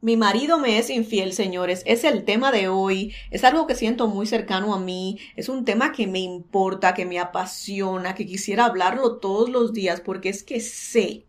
Mi marido me es infiel, señores. Es el tema de hoy. Es algo que siento muy cercano a mí. Es un tema que me importa, que me apasiona, que quisiera hablarlo todos los días porque es que sé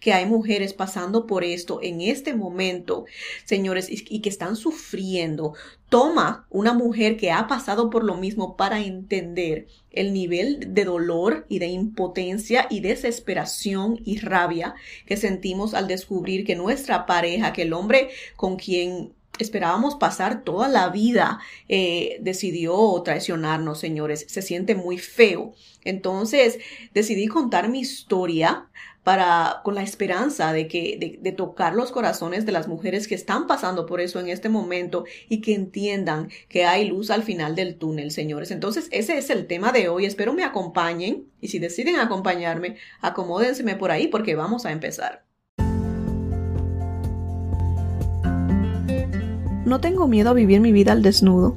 que hay mujeres pasando por esto en este momento, señores, y que están sufriendo. Toma una mujer que ha pasado por lo mismo para entender el nivel de dolor y de impotencia y desesperación y rabia que sentimos al descubrir que nuestra pareja, que el hombre con quien esperábamos pasar toda la vida, eh, decidió traicionarnos, señores. Se siente muy feo. Entonces, decidí contar mi historia para, con la esperanza de que, de, tocar los corazones de las mujeres que están pasando por eso en este momento y que entiendan que hay luz al final del túnel, señores. Entonces, ese es el tema de hoy. Espero me acompañen y si deciden acompañarme, acomódenseme por ahí porque vamos a empezar. No tengo miedo a vivir mi vida al desnudo,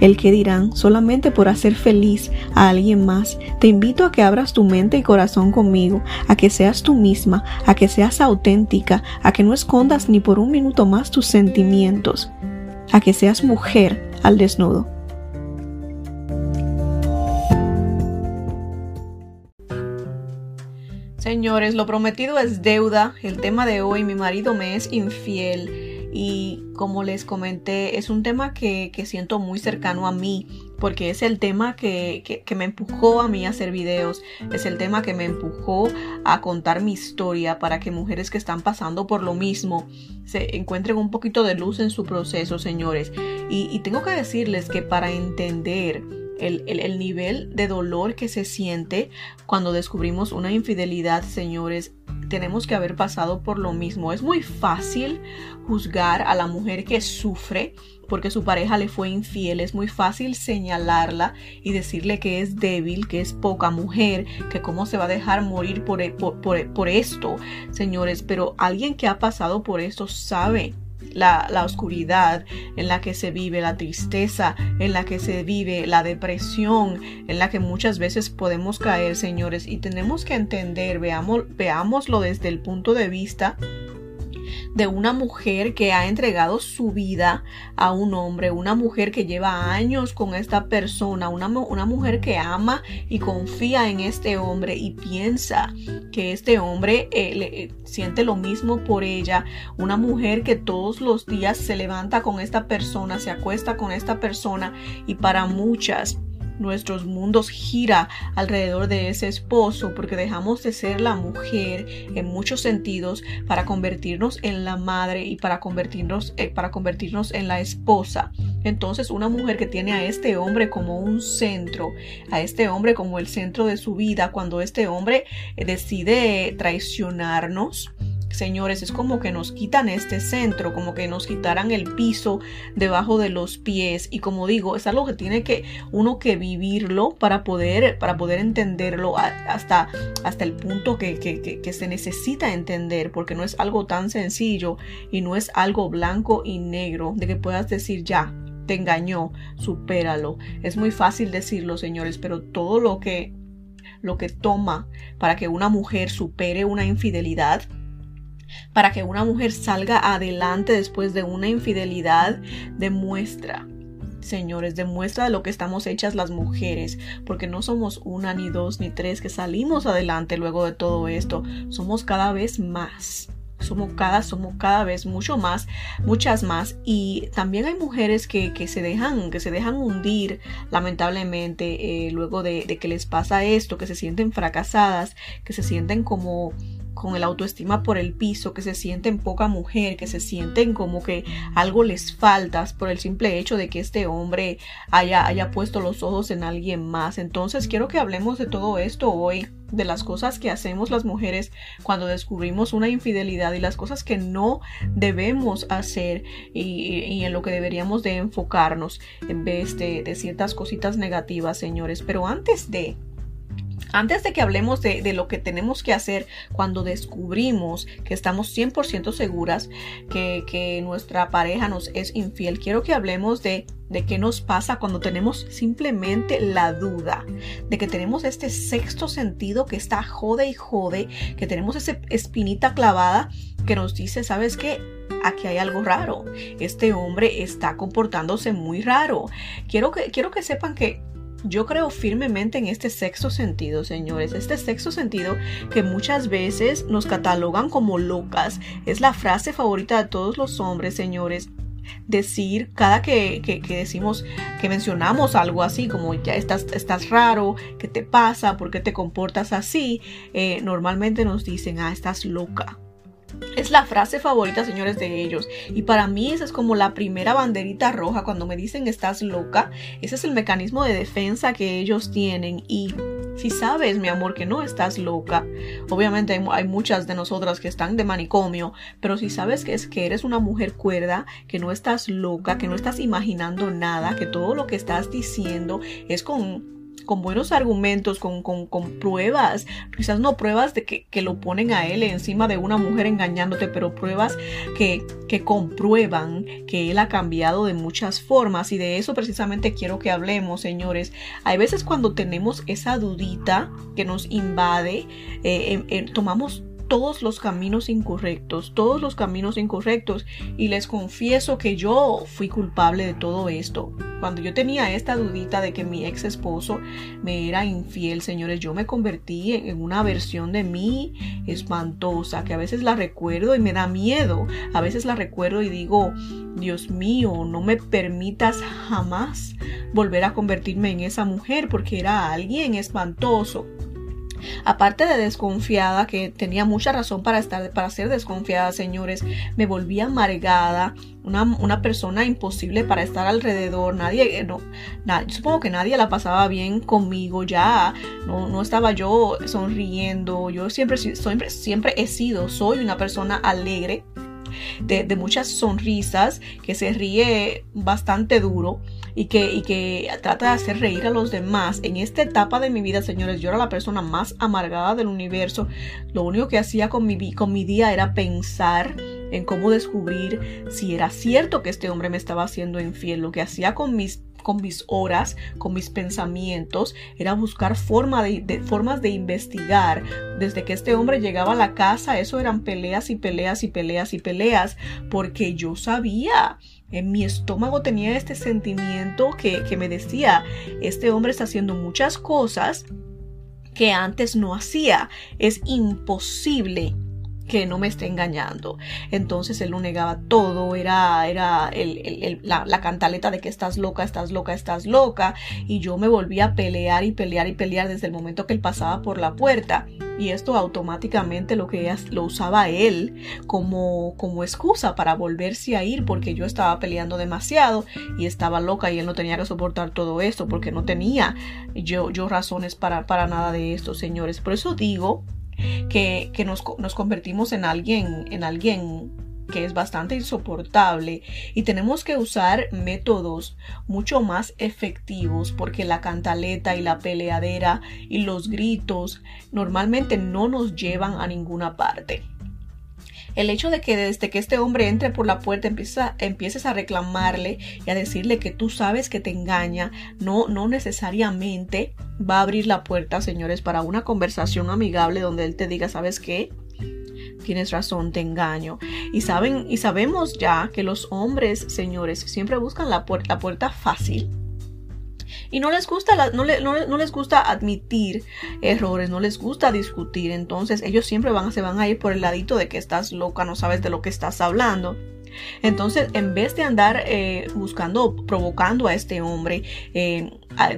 el que dirán solamente por hacer feliz a alguien más. Te invito a que abras tu mente y corazón conmigo, a que seas tú misma, a que seas auténtica, a que no escondas ni por un minuto más tus sentimientos, a que seas mujer al desnudo. Señores, lo prometido es deuda. El tema de hoy, mi marido me es infiel y como les comenté, es un tema que, siento muy cercano a mí porque es el tema que, que, me empujó a mí a hacer videos, es el tema que me empujó a contar mi historia para que mujeres que están pasando por lo mismo se encuentren un poquito de luz en su proceso, señores. Y, tengo que decirles que para entender el, nivel de dolor que se siente cuando descubrimos una infidelidad, señores, tenemos que haber pasado por lo mismo. Es muy fácil juzgar a la mujer que sufre porque su pareja le fue infiel. Es muy fácil señalarla y decirle que es débil, que es poca mujer, que cómo se va a dejar morir por, por, por esto, señores. Pero alguien que ha pasado por esto sabe la, oscuridad en la que se vive, la tristeza en la que se vive, la depresión en la que muchas veces podemos caer, señores, y tenemos que entender, veamos, veámoslo desde el punto de vista de una mujer que ha entregado su vida a un hombre, una mujer que lleva años con esta persona, una, una mujer que ama y confía en este hombre y piensa que este hombre eh, le, siente lo mismo por ella, una mujer que todos los días se levanta con esta persona, se acuesta con esta persona y para muchas nuestros mundos gira alrededor de ese esposo porque dejamos de ser la mujer en muchos sentidos para convertirnos en la madre y para convertirnos eh, para convertirnos en la esposa. Entonces una mujer que tiene a este hombre como un centro a este hombre como el centro de su vida cuando este hombre eh, decide traicionarnos señores, es como que nos quitan este centro, como que nos quitaran el piso debajo de los pies. Y como digo, es algo que tiene que uno que vivirlo para poder, para poder entenderlo hasta, hasta el punto que, que se necesita entender, porque no es algo tan sencillo y no es algo blanco y negro de que puedas decir ya. Te engañó, supéralo. Es muy fácil decirlo, señores, pero todo lo que lo que toma para que una mujer supere una infidelidad para que una mujer salga adelante después de una infidelidad demuestra señores, demuestra de lo que estamos hechas las mujeres, porque no somos una, ni dos, ni tres que salimos adelante luego de todo esto, somos cada vez más. Somos cada, somos cada vez mucho más, muchas más. Y también hay mujeres que, se dejan, que se dejan hundir, lamentablemente, eh, luego de que les pasa esto, que se sienten fracasadas, que se sienten como con el autoestima por el piso, que se sienten poca mujer, que se sienten como que algo les falta por el simple hecho de que este hombre haya, haya puesto los ojos en alguien más. Entonces quiero que hablemos de todo esto hoy de las cosas que hacemos las mujeres cuando descubrimos una infidelidad y las cosas que no debemos hacer y, en lo que deberíamos de enfocarnos en vez de, de ciertas cositas negativas, señores. Pero antes de Antes de que hablemos de, lo que tenemos que hacer cuando descubrimos que estamos 100% seguras que, nuestra pareja nos es infiel, quiero que hablemos de, de qué nos pasa cuando tenemos simplemente la duda, de que tenemos este sexto sentido que está jode y jode, que tenemos esa espinita clavada que nos dice, ¿sabes qué? Aquí hay algo raro. Este hombre está comportándose muy raro. Quiero que, quiero que sepan que yo creo firmemente en este sexto sentido, señores. Este sexto sentido que muchas veces nos catalogan como locas. Es la frase favorita de todos los hombres, señores decir cada que, que, decimos que mencionamos algo así como ya estás, estás raro, ¿qué te pasa? ¿Por qué te comportas así? Eh, normalmente nos dicen, ah, estás loca. Es la frase favorita, señores, de ellos. Y para mí esa es como la primera banderita roja cuando me dicen estás loca. Ese es el mecanismo de defensa que ellos tienen. Y si sabes, mi amor, que no estás loca, obviamente hay, muchas de nosotras que están de manicomio, pero si sabes que, es, que eres una mujer cuerda, que no estás loca, que no estás imaginando nada, que todo lo que estás diciendo es con con buenos argumentos, con, con, pruebas, quizás no pruebas de que, lo ponen a él encima de una mujer engañándote, pero pruebas que, que comprueban que él ha cambiado de muchas formas y de eso precisamente quiero que hablemos, señores. Hay veces cuando tenemos esa dudita que nos invade, eh, tomamos todos los caminos incorrectos, todos los caminos incorrectos. Y les confieso que yo fui culpable de todo esto. Cuando yo tenía esta dudita de que mi ex esposo me era infiel, señores, yo me convertí en una versión de mí espantosa, que a veces la recuerdo y me da miedo. A veces la recuerdo y digo, Dios mío, no me permitas jamás volver a convertirme en esa mujer porque era alguien espantoso Aparte de desconfiada, que tenía mucha razón para estar, para ser desconfiada, señores, me volví amargada, una, una persona imposible para estar alrededor. Nadie, eh, no, supongo que nadie la pasaba bien conmigo ya. No, no estaba yo sonriendo. Yo siempre, siempre, he sido, soy una persona alegre. De, muchas sonrisas, que se ríe bastante duro y que, y que trata de hacer reír a los demás. En esta etapa de mi vida, señores, yo era la persona más amargada del universo. Lo único que hacía con mi, con mi día era pensar en cómo descubrir si era cierto que este hombre me estaba haciendo infiel. Lo que hacía con mis con mis horas, con mis pensamientos, era buscar forma de, formas de investigar. Desde que este hombre llegaba a la casa, eso eran peleas y peleas y peleas y peleas, porque yo sabía en mi estómago tenía este sentimiento que, que me decía, este hombre está haciendo muchas cosas que antes no hacía. Es imposible que no me esté engañando. Entonces él lo negaba todo, era, era la, cantaleta de que estás loca, estás loca, estás loca. Y yo me volví a pelear y pelear y pelear desde el momento que él pasaba por la puerta. Y esto automáticamente lo que lo usaba él como, como excusa para volverse a ir porque yo estaba peleando demasiado y estaba loca y él no tenía que soportar todo esto porque no tenía yo, yo razones para, para nada de esto, señores. Por eso digo que, nos, nos, convertimos en alguien, en alguien que es bastante insoportable y tenemos que usar métodos mucho más efectivos porque la cantaleta y la peleadera y los gritos normalmente no nos llevan a ninguna parte. El hecho de que desde que este hombre entre por la puerta empieces a reclamarle y a decirle que tú sabes que te engaña, no, no necesariamente va a abrir la puerta, señores, para una conversación amigable donde él te diga, ¿sabes qué? Tienes razón, te engaño. Y saben, y sabemos ya que los hombres, señores, siempre buscan la, la puerta fácil y no les gusta no, no, les gusta admitir errores, no les gusta discutir, entonces ellos siempre van, se van a ir por el ladito de que estás loca, no sabes de lo que estás hablando. Entonces, en vez de andar eh, buscando, provocando a este hombre, eh,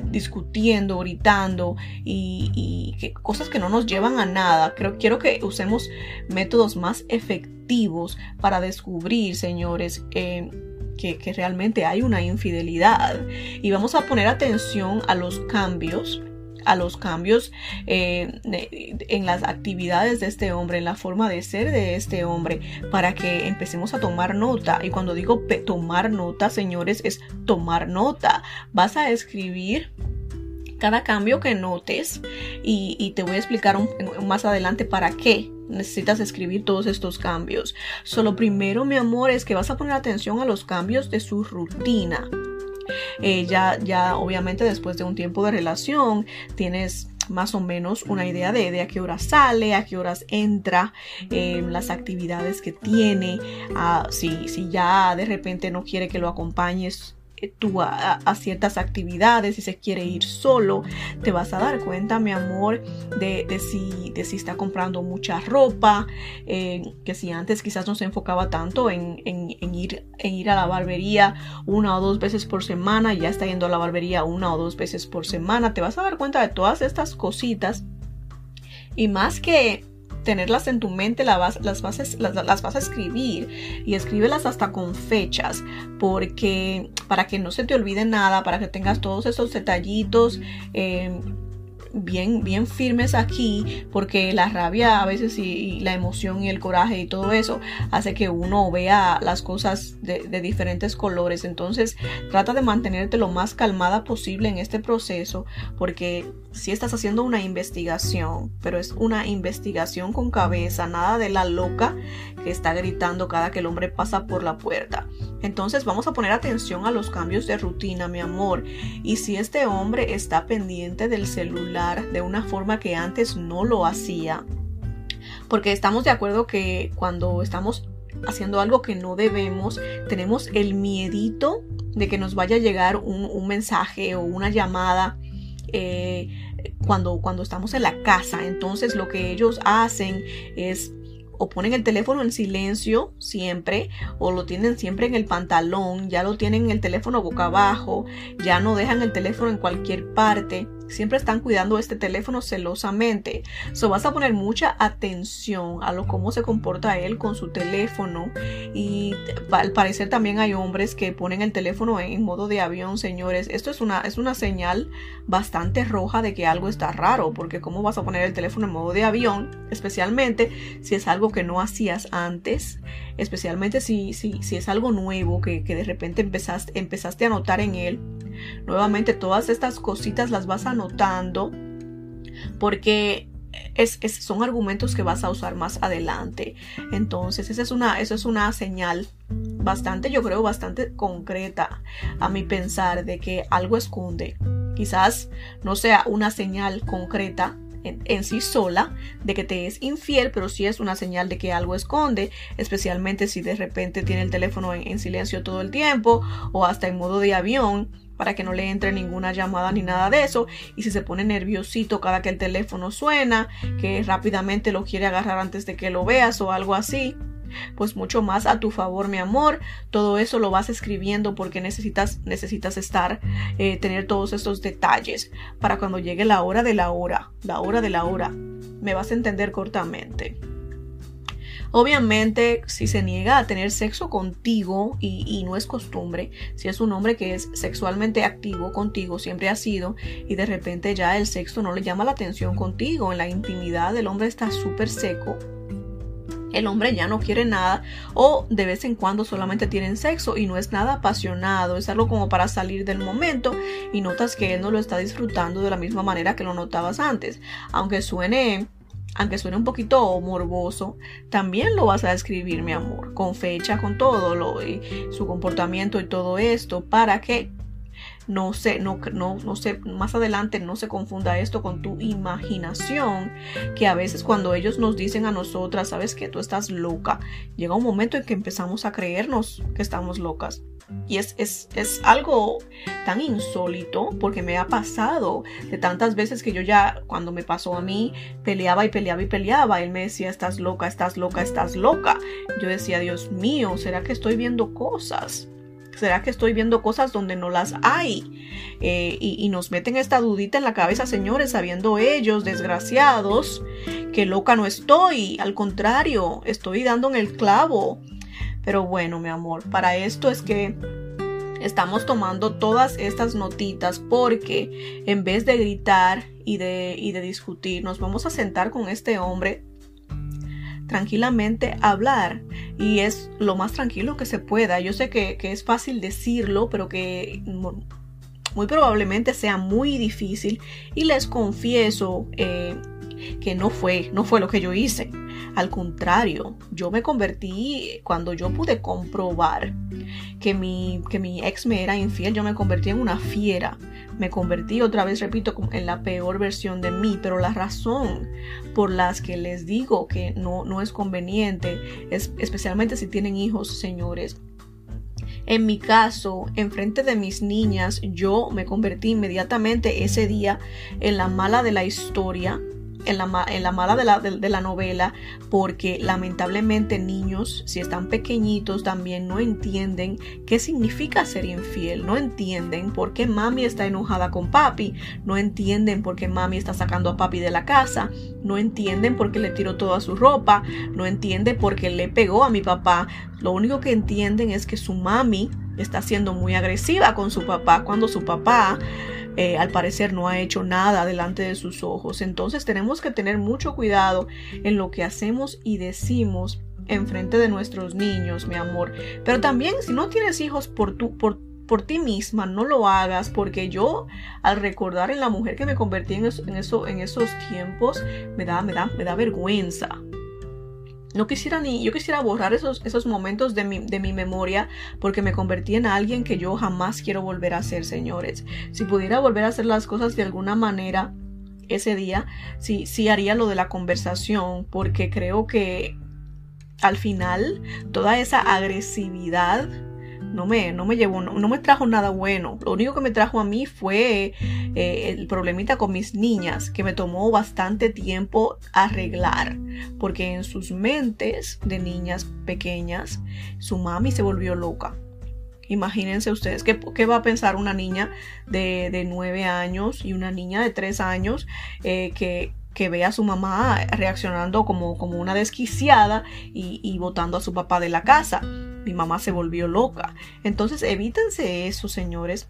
discutiendo, gritando y, cosas que no nos llevan a nada, creo, quiero que usemos métodos más efectivos para descubrir, señores, eh, que, realmente hay una infidelidad. Y vamos a poner atención a los cambios a los cambios eh, en las actividades de este hombre, en la forma de ser de este hombre, para que empecemos a tomar nota. Y cuando digo tomar nota, señores, es tomar nota. Vas a escribir cada cambio que notes y, te voy a explicar más adelante para qué necesitas escribir todos estos cambios. Solo primero, mi amor, es que vas a poner atención a los cambios de su rutina. Eh, ya, obviamente, después de un tiempo de relación, tienes más o menos una idea de, a qué hora sale, a qué horas entra, eh, las actividades que tiene, ah, si, si ya de repente no quiere que lo acompañes tú a, ciertas actividades, si se quiere ir solo, te vas a dar cuenta, mi amor, de, si, de si está comprando mucha ropa, eh, que si antes quizás no se enfocaba tanto en, ir, en ir a la barbería una o dos veces por semana, ya está yendo a la barbería una o dos veces por semana, te vas a dar cuenta de todas estas cositas. Y más que tenerlas en tu mente, las vas, las, las, vas a escribir y escríbelas hasta con fechas, porque para que no se te olvide nada, para que tengas todos esos detallitos. Eh, bien, bien firmes aquí, porque la rabia a veces y, la emoción y el coraje y todo eso hace que uno vea las cosas de, diferentes colores. Entonces trata de mantenerte lo más calmada posible en este proceso, porque si estás haciendo una investigación, pero es una investigación con cabeza, nada de la loca que está gritando cada que el hombre pasa por la puerta. Entonces vamos a poner atención a los cambios de rutina, mi amor. Y si este hombre está pendiente del celular de una forma que antes no lo hacía, porque estamos de acuerdo que cuando estamos haciendo algo que no debemos, tenemos el miedito de que nos vaya a llegar un, mensaje o una llamada. Eh, cuando, cuando estamos en la casa. Entonces lo que ellos hacen es o ponen el teléfono en silencio siempre o lo tienen siempre en el pantalón, ya lo tienen en el teléfono boca abajo, ya no dejan el teléfono en cualquier parte siempre están cuidando este teléfono celosamente. So vas a poner mucha atención a lo cómo se comporta él con su teléfono. Y al parecer también hay hombres que ponen el teléfono en, modo de avión, señores. Esto es una, es una señal bastante roja de que algo está raro. Porque cómo vas a poner el teléfono en modo de avión, especialmente si es algo que no hacías antes. Especialmente si, si, si es algo nuevo que, que de repente empezaste, empezaste a notar en él Nuevamente todas estas cositas las vas anotando porque es, son argumentos que vas a usar más adelante. Entonces, esa es una, esa es una señal bastante, yo creo, bastante concreta a mi pensar de que algo esconde. Quizás no sea una señal concreta en, sí sola de que te es infiel, pero sí es una señal de que algo esconde, especialmente si de repente tiene el teléfono en silencio todo el tiempo o hasta en modo de avión para que no le entre ninguna llamada ni nada de eso. Y si se pone nerviosito cada que el teléfono suena, que rápidamente lo quiere agarrar antes de que lo veas o algo así, pues mucho más a tu favor, mi amor. Todo eso lo vas escribiendo porque necesitas, necesitas estar, eh, tener todos estos detalles para cuando llegue la hora de la hora, la hora de la hora, me vas a entender cortamente. Obviamente, si se niega a tener sexo contigo y, no es costumbre, si es un hombre que es sexualmente activo contigo, siempre ha sido, y de repente ya el sexo no le llama la atención contigo, en la intimidad el hombre está súper seco, el hombre ya no quiere nada o de vez en cuando solamente tienen sexo y no es nada apasionado, es algo como para salir del momento y notas que él no lo está disfrutando de la misma manera que lo notabas antes, aunque suene aunque suene un poquito morboso, también lo vas a escribir, mi amor, con fecha, con todo, lo, y su comportamiento y todo esto, para que no se, no, no, no se, más adelante no se confunda esto con tu imaginación, que a veces cuando ellos nos dicen a nosotras, sabes que tú estás loca, llega un momento en que empezamos a creernos que estamos locas. Y es, es, es, algo tan insólito porque me ha pasado de tantas veces que yo ya, cuando me pasó a mí, peleaba y peleaba y peleaba. Él me decía, estás loca, estás loca, estás loca. Yo decía, Dios mío, ¿será que estoy viendo cosas? ¿Será que estoy viendo cosas donde no las hay? Eh, y, nos meten esta dudita en la cabeza, señores, sabiendo ellos, desgraciados, que loca no estoy. Al contrario, estoy dando en el clavo. Pero bueno, mi amor, para esto es que estamos tomando todas estas notitas porque en vez de gritar y de, y de discutir, nos vamos a sentar con este hombre tranquilamente hablar y es lo más tranquilo que se pueda. Yo sé que, es fácil decirlo, pero que muy probablemente sea muy difícil y les confieso eh, que no fue, no fue lo que yo hice. Al contrario, yo me convertí, cuando yo pude comprobar que mi, que mi ex me era infiel, yo me convertí en una fiera. Me convertí otra vez, repito, en la peor versión de mí. Pero la razón por las que les digo que no, no es conveniente, es, especialmente si tienen hijos, señores, en mi caso, en frente de mis niñas, yo me convertí inmediatamente ese día en la mala de la historia en la, en la mala de la, de, la novela porque lamentablemente niños, si están pequeñitos, también no entienden qué significa ser infiel, no entienden por qué mami está enojada con papi, no entienden por qué mami está sacando a papi de la casa, no entienden por qué le tiró toda su ropa, no entienden por qué le pegó a mi papá, lo único que entienden es que su mami está siendo muy agresiva con su papá cuando su papá eh, al parecer no ha hecho nada delante de sus ojos. Entonces tenemos que tener mucho cuidado en lo que hacemos y decimos en frente de nuestros niños, mi amor. Pero también si no tienes hijos por tu, por, por ti misma, no lo hagas, porque yo al recordar en la mujer que me convertí en, en, eso, en esos tiempos, me da, me da, me da vergüenza. No quisiera ni, yo quisiera borrar esos, esos momentos de mi, de mi memoria porque me convertí en alguien que yo jamás quiero volver a ser, señores. Si pudiera volver a hacer las cosas de alguna manera ese día, sí, sí haría lo de la conversación porque creo que al final toda esa agresividad no me, no me llevó, no, me trajo nada bueno. Lo único que me trajo a mí fue eh, el problemita con mis niñas, que me tomó bastante tiempo arreglar, porque en sus mentes de niñas pequeñas, su mami se volvió loca. Imagínense ustedes, ¿qué, qué va a pensar una niña de, de 9 años y una niña de 3 años eh, que que ve a su mamá reaccionando como, como una desquiciada y, y botando a su papá de la casa. Mi mamá se volvió loca. Entonces evítense eso, señores.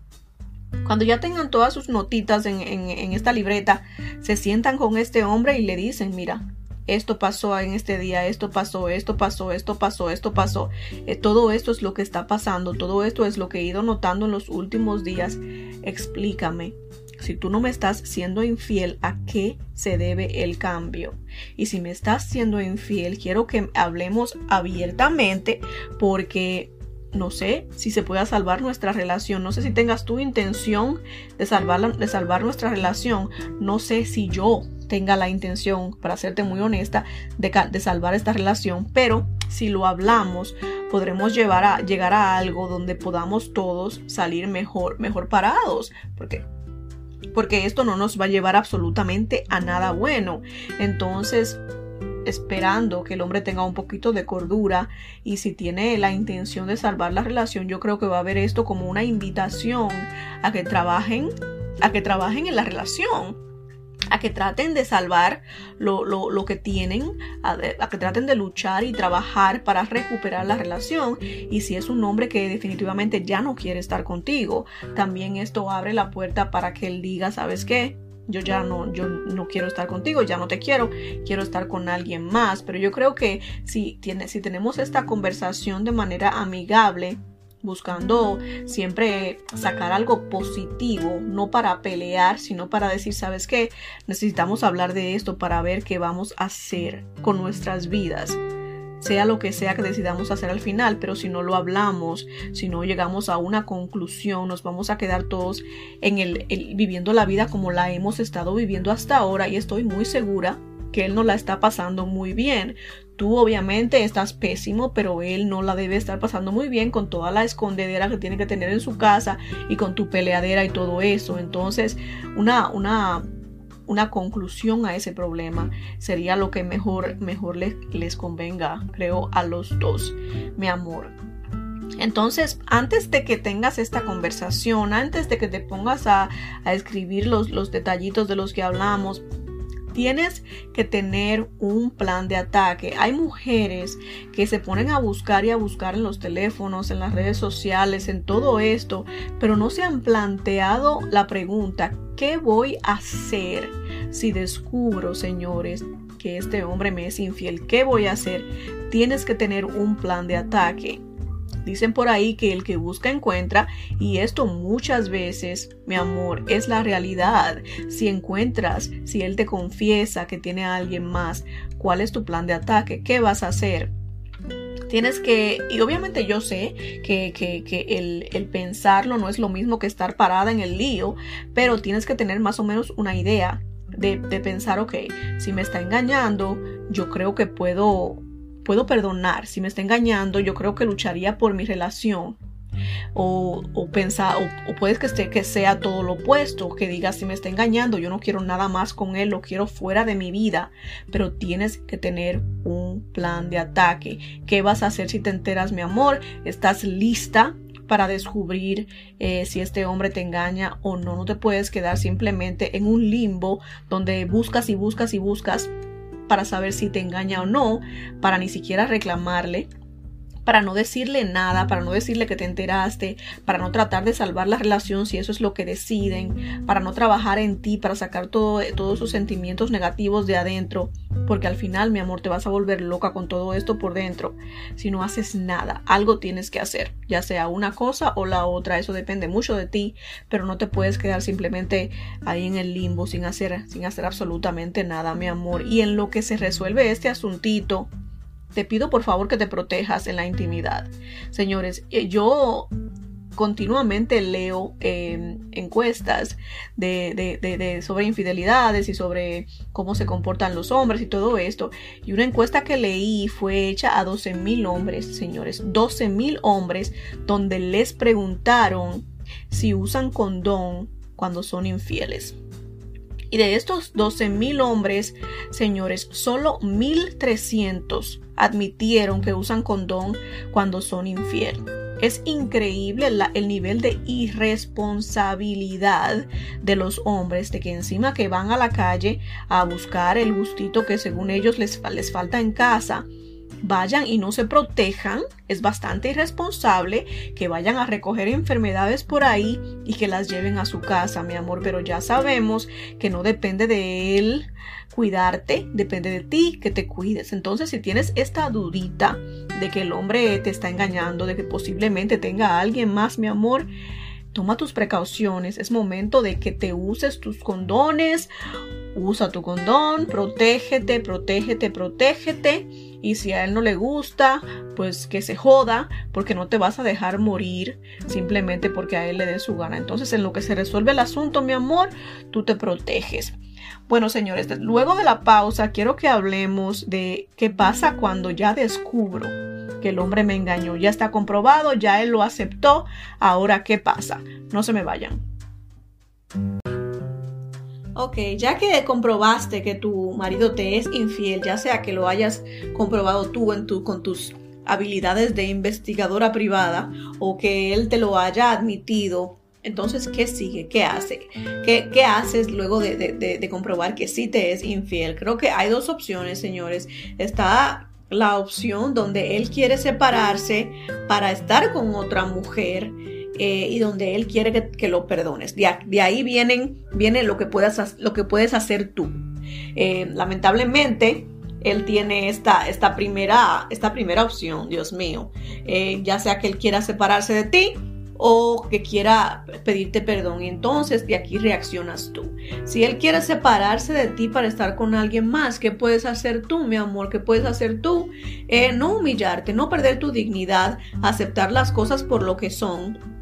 Cuando ya tengan todas sus notitas en, en, esta libreta, se sientan con este hombre y le dicen, mira, esto pasó en este día, esto pasó, esto pasó, esto pasó, esto pasó. Eh, todo esto es lo que está pasando, todo esto es lo que he ido notando en los últimos días. Explícame, si tú no me estás siendo infiel, ¿a qué se debe el cambio? Y si me estás siendo infiel, quiero que hablemos abiertamente porque no sé si se pueda salvar nuestra relación. No sé si tengas tu intención de salvar, de salvar nuestra relación. No sé si yo tenga la intención, para serte muy honesta, de, de salvar esta relación. Pero si lo hablamos, podremos llevar a, llegar a algo donde podamos todos salir mejor, mejor parados. Porque porque esto no nos va a llevar absolutamente a nada bueno. Entonces, esperando que el hombre tenga un poquito de cordura y si tiene la intención de salvar la relación, yo creo que va a ver esto como una invitación a que trabajen, a que trabajen en la relación a que traten de salvar lo, lo, que tienen, a, que traten de luchar y trabajar para recuperar la relación. Y si es un hombre que definitivamente ya no quiere estar contigo, también esto abre la puerta para que él diga, ¿sabes qué? Yo ya no, yo no quiero estar contigo, ya no te quiero, quiero estar con alguien más. Pero yo creo que si, tiene, si tenemos esta conversación de manera amigable, buscando siempre sacar algo positivo, no para pelear, sino para decir, ¿sabes qué? Necesitamos hablar de esto para ver qué vamos a hacer con nuestras vidas sea lo que sea que decidamos hacer al final, pero si no lo hablamos, si no llegamos a una conclusión, nos vamos a quedar todos en el, viviendo la vida como la hemos estado viviendo hasta ahora y estoy muy segura que él no la está pasando muy bien. Tú obviamente estás pésimo, pero él no la debe estar pasando muy bien con toda la escondedera que tiene que tener en su casa y con tu peleadera y todo eso. Entonces, una, una, una conclusión a ese problema sería lo que mejor, mejor les, les convenga, creo, a los dos, mi amor. Entonces, antes de que tengas esta conversación, antes de que te pongas a, a escribir los, los detallitos de los que hablamos, tienes que tener un plan de ataque. Hay mujeres que se ponen a buscar y a buscar en los teléfonos, en las redes sociales, en todo esto, pero no se han planteado la pregunta, ¿qué voy a hacer si descubro, señores, que este hombre me es infiel? ¿Qué voy a hacer? Tienes que tener un plan de ataque. Dicen por ahí que el que busca encuentra y esto muchas veces, mi amor, es la realidad. Si encuentras, si él te confiesa que tiene a alguien más, ¿cuál es tu plan de ataque? ¿Qué vas a hacer? Tienes que, y obviamente yo sé que, el, pensarlo no es lo mismo que estar parada en el lío, pero tienes que tener más o menos una idea de, de pensar, ok, si me está engañando, yo creo que puedo puedo perdonar. Si me está engañando, yo creo que lucharía por mi relación. O, o pensar, o, puedes que, esté, que sea todo lo opuesto, que diga si me está engañando, yo no quiero nada más con él, lo quiero fuera de mi vida, pero tienes que tener un plan de ataque. ¿Qué vas a hacer si te enteras, mi amor? ¿Estás lista? para descubrir eh, si este hombre te engaña o no. No te puedes quedar simplemente en un limbo donde buscas y buscas y buscas para saber si te engaña o no, para ni siquiera reclamarle, para no decirle nada, para no decirle que te enteraste, para no tratar de salvar la relación si eso es lo que deciden, para no trabajar en ti, para sacar todo, todos esos sentimientos negativos de adentro, porque al final, mi amor, te vas a volver loca con todo esto por dentro. Si no haces nada, algo tienes que hacer, ya sea una cosa o la otra, eso depende mucho de ti, pero no te puedes quedar simplemente ahí en el limbo sin hacer, sin hacer absolutamente nada, mi amor. Y en lo que se resuelve este asuntito, te pido por favor que te protejas en la intimidad. Señores, eh, yo continuamente leo em, encuestas sobre infidelidades y sobre cómo se comportan los hombres y todo esto. Y una encuesta que leí fue hecha a 12 mil hombres, señores. 12 mil hombres donde les preguntaron si usan condón cuando son infieles. Y de estos 12 mil hombres, señores, solo 1300 admitieron que usan condón cuando son infiel. Es increíble el nivel de irresponsabilidad de los hombres, de que encima que van a la calle a buscar el gustito que según ellos les, les falta en casa, vayan y no se protejan, es bastante irresponsable que vayan a recoger enfermedades por ahí y que las lleven a su casa, mi amor, pero ya sabemos que no depende de él cuidarte, depende de ti que te cuides. Entonces, si tienes esta dudita de que el hombre te está engañando, de que posiblemente tenga a alguien más, mi amor, toma tus precauciones. Es momento de que te uses tus condones. Usa tu condón, protégete, protégete, protégete y si a él no le gusta, pues que se joda, porque no te vas a dejar morir simplemente porque a él le dé su gana. Entonces, en lo que se resuelve el asunto, mi amor, tú te proteges. Bueno, señores, luego de la pausa quiero que hablemos de qué pasa cuando ya descubro que el hombre me engañó. Ya está comprobado, ya él lo aceptó. Ahora, ¿qué pasa? No se me vayan. Ok, ya que comprobaste que tu marido te es infiel, ya sea que lo hayas comprobado tú en tu, con tus habilidades de investigadora privada o que él te lo haya admitido, entonces, ¿qué sigue? ¿Qué hace? ¿Qué, qué haces luego de, de, comprobar que sí te es infiel? Creo que hay dos opciones, señores. Está la opción donde él quiere separarse para estar con otra mujer eh, y donde Él quiere que, lo perdones. De, ahí vienen, viene lo que, puedas, lo que puedes hacer tú. Eh, lamentablemente, Él tiene esta, esta, primera, esta primera opción, Dios mío. Eh, ya sea que Él quiera separarse de ti o que quiera pedirte perdón. Y entonces de aquí reaccionas tú. Si él quiere separarse de ti para estar con alguien más, ¿qué puedes hacer tú, mi amor? ¿Qué puedes hacer tú? no humillarte, no perder tu dignidad, aceptar las cosas por lo que son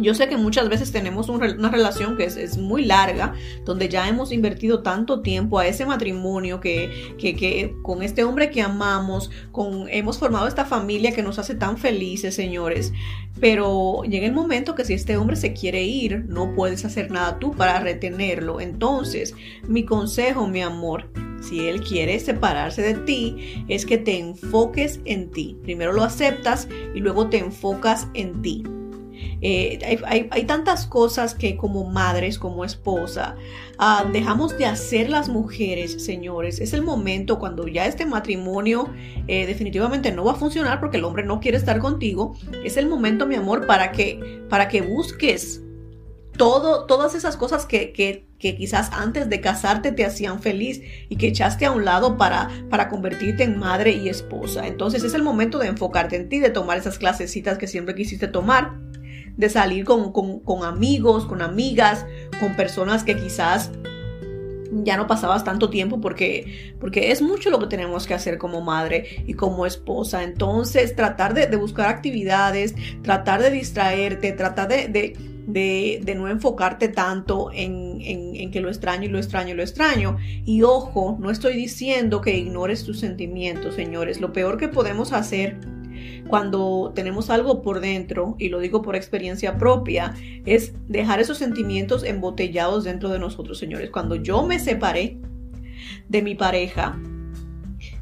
yo sé que muchas veces tenemos una relación que es, muy larga, donde ya hemos invertido tanto tiempo a ese matrimonio que, que, con este hombre que amamos, con, hemos formado esta familia que nos hace tan felices, señores. Pero llega el momento que si este hombre se quiere ir, no puedes hacer nada tú para retenerlo. Entonces, mi consejo, mi amor, si él quiere separarse de ti, es que te enfoques en ti. Primero lo aceptas y luego te enfocas en ti. Eh, hay, tantas cosas que como madres, como esposa, ah, dejamos de hacer las mujeres, señores. Es el momento cuando ya este matrimonio eh, definitivamente no va a funcionar porque el hombre no quiere estar contigo. Es el momento, mi amor, para que, para que busques todo, todas esas cosas que, que quizás antes de casarte te hacían feliz y que echaste a un lado para, para convertirte en madre y esposa. Entonces es el momento de enfocarte en ti, de tomar esas clasecitas que siempre quisiste tomar, de salir con, con amigos, con amigas, con personas que quizás ya no pasabas tanto tiempo porque, porque es mucho lo que tenemos que hacer como madre y como esposa. Entonces, tratar de, buscar actividades, tratar de distraerte, tratar de, de, no enfocarte tanto en, en, que lo extraño y lo extraño y lo extraño. Y ojo, no estoy diciendo que ignores tus sentimientos, señores. Lo peor que podemos hacer cuando tenemos algo por dentro, y lo digo por experiencia propia, es dejar esos sentimientos embotellados dentro de nosotros, señores. Cuando yo me separé de mi pareja,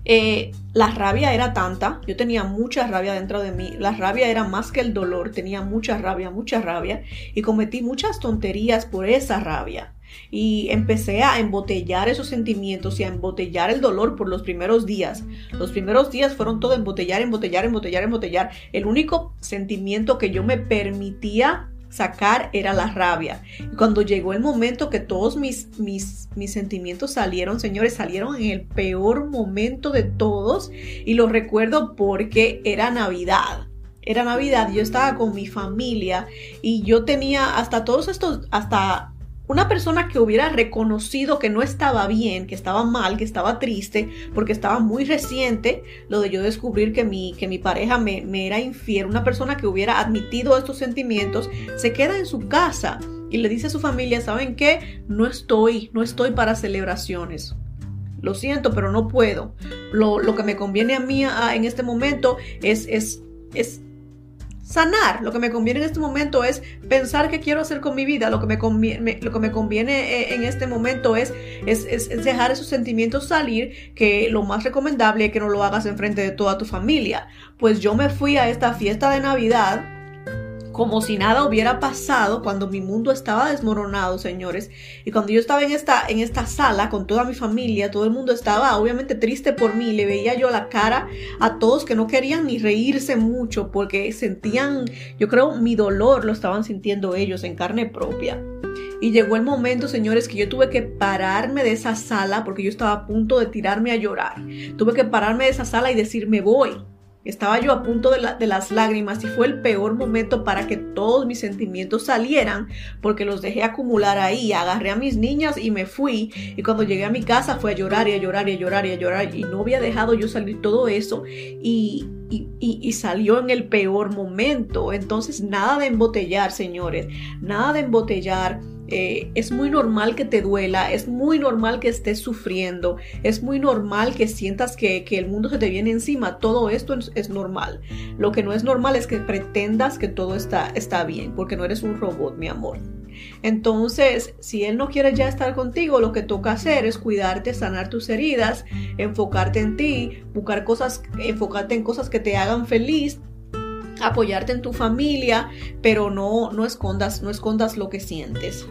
eh, la rabia era tanta, yo tenía mucha rabia dentro de mí, la rabia era más que el dolor, tenía mucha rabia, mucha rabia, y cometí muchas tonterías por esa rabia y empecé a embotellar esos sentimientos y a embotellar el dolor por los primeros días. Los primeros días fueron todo embotellar, embotellar, embotellar, embotellar. El único sentimiento que yo me permitía sacar era la rabia. Cuando llegó el momento que todos mis, mis, mis sentimientos salieron, señores, salieron en el peor momento de todos y lo recuerdo porque era Navidad era Navidad, yo estaba con mi familia y yo tenía hasta todos estos, hasta una persona que hubiera reconocido que no estaba bien, que estaba mal, que estaba triste, porque estaba muy reciente lo de yo descubrir que mi, que mi pareja me, me era infiel, una persona que hubiera admitido estos sentimientos, se queda en su casa y le dice a su familia, ¿saben qué? No estoy, no estoy para celebraciones. Lo siento, pero no puedo. Lo, lo que me conviene a mí en este momento es, es, es sanar. Lo que me conviene en este momento es pensar qué quiero hacer con mi vida. Lo que me conviene, lo que me conviene eh, en este momento es, es, es, dejar esos sentimientos salir, que lo más recomendable es que no lo hagas en frente de toda tu familia. Pues yo me fui a esta fiesta de Navidad como si nada hubiera pasado cuando mi mundo estaba desmoronado, señores. Y cuando yo estaba en esta, en esta sala con toda mi familia, todo el mundo estaba obviamente triste por mí. Le veía yo la cara a todos que no querían ni reírse mucho porque sentían, yo creo, mi dolor lo estaban sintiendo ellos en carne propia. Y llegó el momento, señores, que yo tuve que pararme de esa sala porque yo estaba a punto de tirarme a llorar. Tuve que pararme de esa sala y decir, me voy estaba yo a punto de, las lágrimas y fue el peor momento para que todos mis sentimientos salieran porque los dejé acumular ahí. Agarré a mis niñas y me fui. Y cuando llegué a mi casa fue a llorar y a llorar y a llorar y a llorar. Y no había dejado yo salir todo eso. Y, y salió en el peor momento. Entonces nada de embotellar, señores. Nada de embotellar eh, es muy normal que te duela, es muy normal que estés sufriendo, es muy normal que sientas que, el mundo se te viene encima, todo esto es, normal. Lo que no es normal es que pretendas que todo está, está bien, porque no eres un robot, mi amor. Entonces, si él no quiere ya estar contigo, lo que toca hacer es cuidarte, sanar tus heridas, enfocarte en ti, buscar cosas, enfocarte en cosas que te hagan feliz apoyarte en tu familia, pero no, no escondas, no escondas lo que sientes.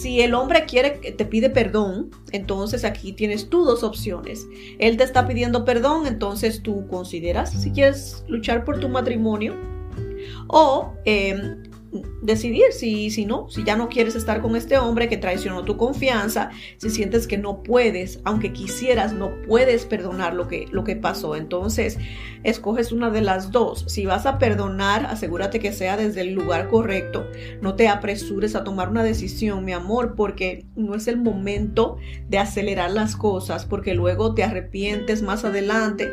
Si el hombre quiere, te pide perdón, entonces aquí tienes tú dos opciones. Él te está pidiendo perdón, entonces tú consideras si quieres luchar por tu matrimonio o eh, decidir si, si no, si ya no quieres estar con este hombre que traicionó tu confianza, si sientes que no puedes, aunque quisieras, no puedes perdonar lo que, lo que pasó. Entonces, escoges una de las dos. Si vas a perdonar, asegúrate que sea desde el lugar correcto. No te apresures a tomar una decisión, mi amor, porque no es el momento de acelerar las cosas, porque luego te arrepientes más adelante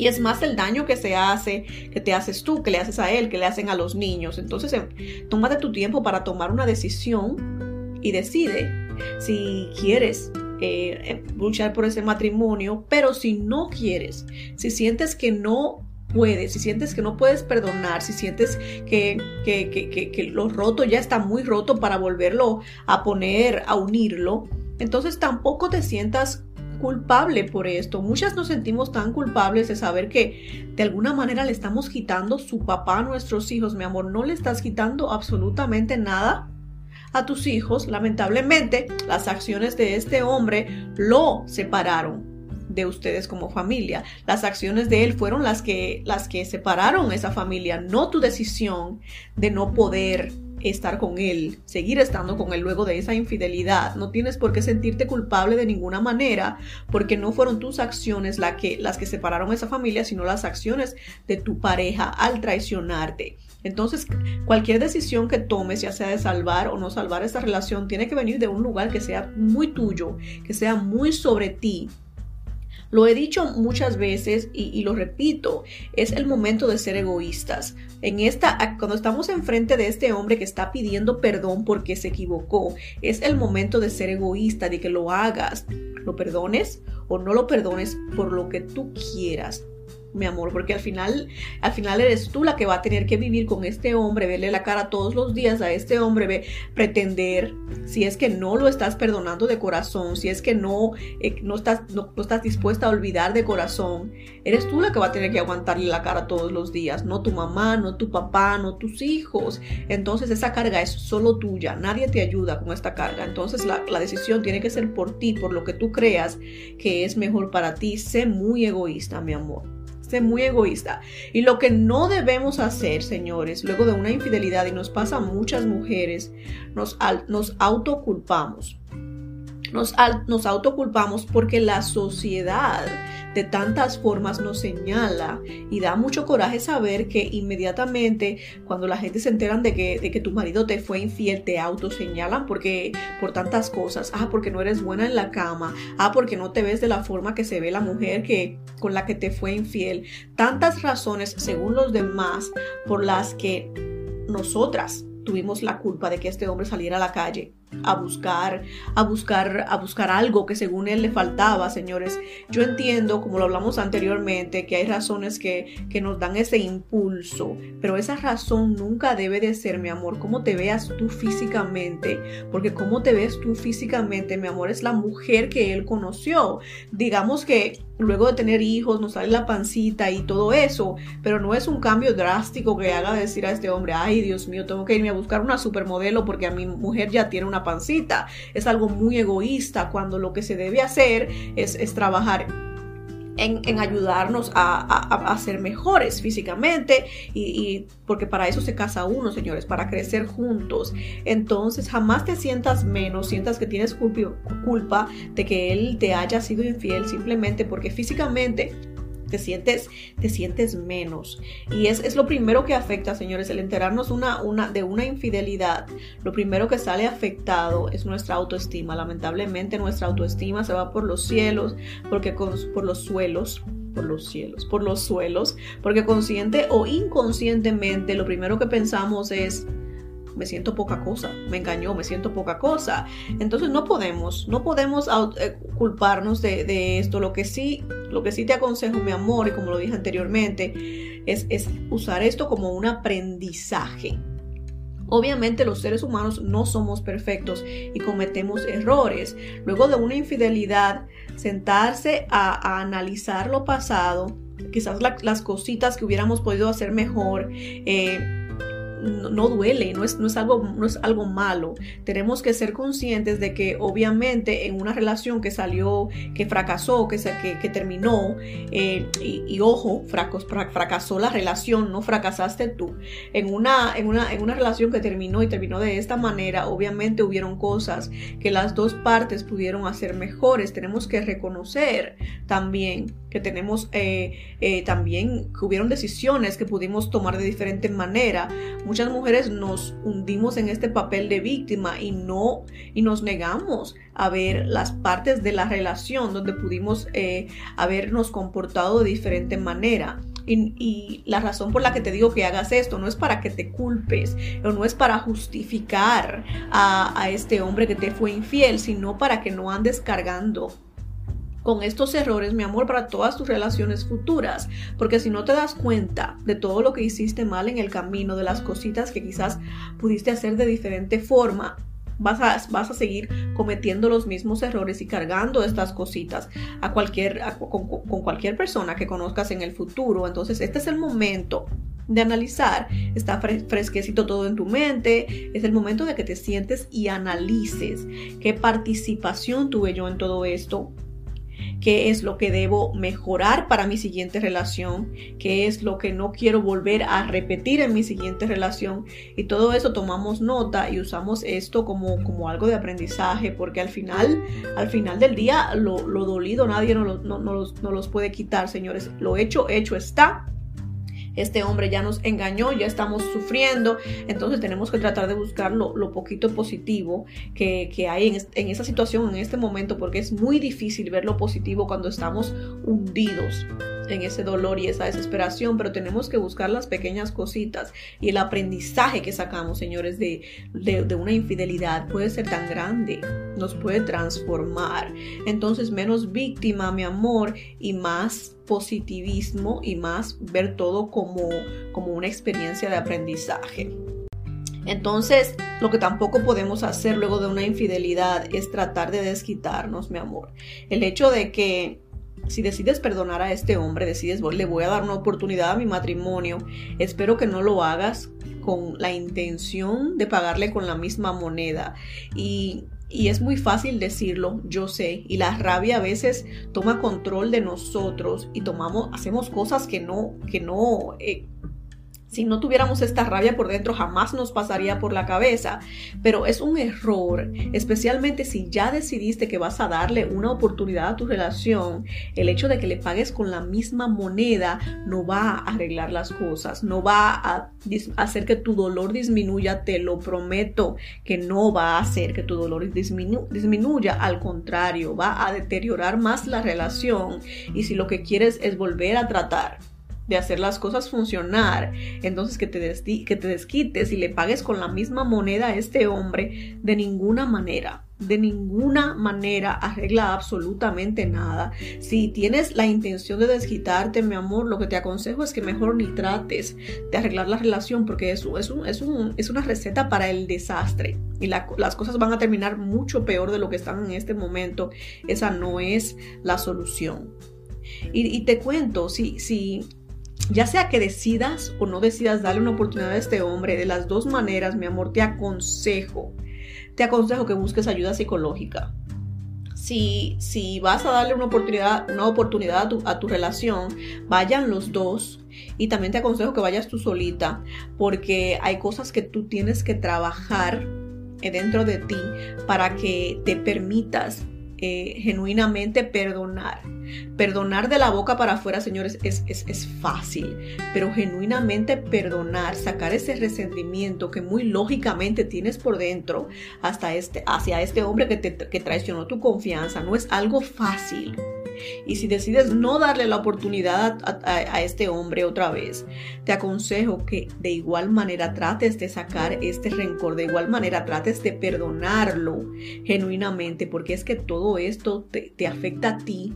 y es más el daño que se hace, que te haces tú, que le haces a él, que le hacen a los niños. Entonces, em, tómate tu tiempo para tomar una decisión y decide si quieres eh, em, luchar por ese matrimonio, pero si no quieres, si sientes que no puedes, si sientes que no puedes perdonar, si sientes que, que, que, que, lo roto ya está muy roto para volverlo a poner, a unirlo, entonces tampoco te sientas culpable por esto. Muchas nos sentimos tan culpables de saber que de alguna manera le estamos quitando su papá a nuestros hijos. Mi amor, no le estás quitando absolutamente nada a tus hijos. Lamentablemente, las acciones de este hombre lo separaron de ustedes como familia. Las acciones de él fueron las que las que separaron esa familia, no tu decisión de no poder estar con él, seguir estando con él luego de esa infidelidad. No tienes por qué sentirte culpable de ninguna manera, porque no fueron tus acciones la que, las que separaron a esa familia, sino las acciones de tu pareja al traicionarte. Entonces, cualquier decisión que tomes, ya sea de salvar o no salvar esta relación, tiene que venir de un lugar que sea muy tuyo, que sea muy sobre ti, lo he dicho muchas veces y, lo repito, es el momento de ser egoístas. En esta, cuando estamos enfrente de este hombre que está pidiendo perdón porque se equivocó, es el momento de ser egoísta, de que lo hagas, lo perdones o no lo perdones por lo que tú quieras mi amor, porque al final, al final eres tú la que va a tener que vivir con este hombre, verle la cara todos los días a este hombre, ve, pretender, si es que no lo estás perdonando de corazón, si es que no, eh, no, estás, no, estás dispuesta a olvidar de corazón, eres tú la que va a tener que aguantarle la cara todos los días, no tu mamá, no tu papá, no tus hijos. Entonces esa carga es solo tuya, nadie te ayuda con esta carga. Entonces la, la decisión tiene que ser por ti, por lo que tú creas que es mejor para ti. Sé muy egoísta, mi amor muy egoísta. Y lo que no debemos hacer, señores, luego de una infidelidad, y nos pasa a muchas mujeres, nos, nos autoculpamos. Nos, nos autoculpamos porque la sociedad de tantas formas nos señala y da mucho coraje saber que inmediatamente cuando la gente se enteran de que, de que tu marido te fue infiel, te autoseñalan porque por tantas cosas, ah, porque no eres buena en la cama, ah, porque no te ves de la forma que se ve la mujer que con la que te fue infiel, tantas razones según los demás por las que nosotras tuvimos la culpa de que este hombre saliera a la calle a buscar, a buscar, a buscar algo que según él le faltaba, señores. Yo entiendo, como lo hablamos anteriormente, que hay razones que, que nos dan ese impulso, pero esa razón nunca debe de ser, mi amor, cómo te veas tú físicamente, porque cómo te ves tú físicamente, mi amor, es la mujer que él conoció. Digamos que luego de tener hijos nos sale la pancita y todo eso, pero no es un cambio drástico que haga decir a este hombre, ay Dios mío, tengo que irme a buscar una supermodelo porque a mi mujer ya tiene una pancita. Es algo muy egoísta cuando lo que se debe hacer es, trabajar en, ayudarnos a, ser mejores físicamente y, porque para eso se casa uno, señores, para crecer juntos. Entonces jamás te sientas menos, sientas que tienes culpa de que él te haya sido infiel simplemente porque físicamente te sientes, te sientes menos. Y es, es, lo primero que afecta, señores, el enterarnos de una infidelidad. Lo primero que sale afectado es nuestra autoestima. Lamentablemente nuestra autoestima se va por los cielos, porque por los suelos por los cielos, por los suelos, porque consciente o inconscientemente lo primero que pensamos es me siento poca cosa, me engañó, me siento poca cosa. Entonces no podemos, no podemos eh, culparnos de, esto. Lo que sí, lo que sí te aconsejo, mi amor, y como lo dije anteriormente, es, es usar esto como un aprendizaje. Obviamente los seres humanos no somos perfectos y cometemos errores. Luego de una infidelidad, sentarse a, analizar lo pasado, quizás las cositas que hubiéramos podido hacer mejor, eh, no, duele, no es, no, es algo, no es algo malo. Tenemos que ser conscientes de que obviamente en una relación que salió, que fracasó, que, que, que terminó, eh, y, ojo, fracasó la relación, no fracasaste tú. En una, en, una, en una relación que terminó y terminó de esta manera, obviamente hubieron cosas que las dos partes pudieron hacer mejores. Tenemos que reconocer también que tenemos eh, eh, también que hubieron decisiones que pudimos tomar de diferente manera. Muchas mujeres nos hundimos en este papel de víctima y no y nos negamos a ver las partes de la relación donde pudimos eh, habernos comportado de diferente manera. Y, la razón por la que te digo que hagas esto no es para que te culpes o no es para justificar a, a este hombre que te fue infiel, sino para que no andes cargando con estos errores, mi amor, para todas tus relaciones futuras. Porque si no te das cuenta de todo lo que hiciste mal en el camino, de las cositas que quizás pudiste hacer de diferente forma, vas a, vas a seguir cometiendo los mismos errores y cargando estas cositas a cualquier, con, cualquier persona que conozcas en el futuro. Entonces, este es el momento de analizar. Está fresquecito todo en tu mente. Es el momento de que te sientes y analices qué participación tuve yo en todo esto qué es lo que debo mejorar para mi siguiente relación, qué es lo que no quiero volver a repetir en mi siguiente relación. Y todo eso tomamos nota y usamos esto como, como algo de aprendizaje, porque al final, al final del día, lo, dolido nadie nos, no, los, no los puede quitar, señores. Lo hecho, hecho está este hombre ya nos engañó, ya estamos sufriendo, entonces tenemos que tratar de buscar lo, poquito positivo que, hay en, esa situación, en este momento, porque es muy difícil ver lo positivo cuando estamos hundidos en ese dolor y esa desesperación, pero tenemos que buscar las pequeñas cositas y el aprendizaje que sacamos, señores, de, de, una infidelidad puede ser tan grande, nos puede transformar. Entonces, menos víctima, mi amor, y más positivismo y más ver todo como, como una experiencia de aprendizaje. Entonces, lo que tampoco podemos hacer luego de una infidelidad es tratar de desquitarnos, mi amor. El hecho de que si decides perdonar a este hombre, decides, le voy a dar una oportunidad a mi matrimonio, espero que no lo hagas con la intención de pagarle con la misma moneda. Y, es muy fácil decirlo, yo sé, y la rabia a veces toma control de nosotros y tomamos, hacemos cosas que no, que no eh, si no tuviéramos esta rabia por dentro, jamás nos pasaría por la cabeza. Pero es un error, especialmente si ya decidiste que vas a darle una oportunidad a tu relación. El hecho de que le pagues con la misma moneda no va a arreglar las cosas, no va a hacer que tu dolor disminuya, te lo prometo que no va a hacer que tu dolor disminuya. Al contrario, va a deteriorar más la relación. Y si lo que quieres es volver a tratar de hacer las cosas funcionar, entonces que te, que te desquites y le pagues con la misma moneda a este hombre, de ninguna manera, de ninguna manera arregla absolutamente nada. Si tienes la intención de desquitarte, mi amor, lo que te aconsejo es que mejor ni trates de arreglar la relación porque eso es, un, es, un, es una receta para el desastre y las cosas van a terminar mucho peor de lo que están en este momento. Esa no es la solución. Y, y te cuento, si, si ya sea que decidas o no decidas darle una oportunidad a este hombre, de las dos maneras, mi amor, te aconsejo, te aconsejo que busques ayuda psicológica. Si, si vas a darle una oportunidad, una oportunidad a tu, a tu relación, vayan los dos. Y también te aconsejo que vayas tú solita, porque hay cosas que tú tienes que trabajar dentro de ti para que te permitas eh, genuinamente perdonar. Perdonar de la boca para afuera, señores, es, es, fácil, pero genuinamente perdonar, sacar ese resentimiento que muy lógicamente tienes por dentro hasta este, hacia este hombre que, te, que traicionó tu confianza, no es algo fácil. Y si decides no darle la oportunidad a, este hombre otra vez, te aconsejo que de igual manera trates de sacar este rencor, de igual manera trates de perdonarlo genuinamente, porque es que todo esto te, afecta a ti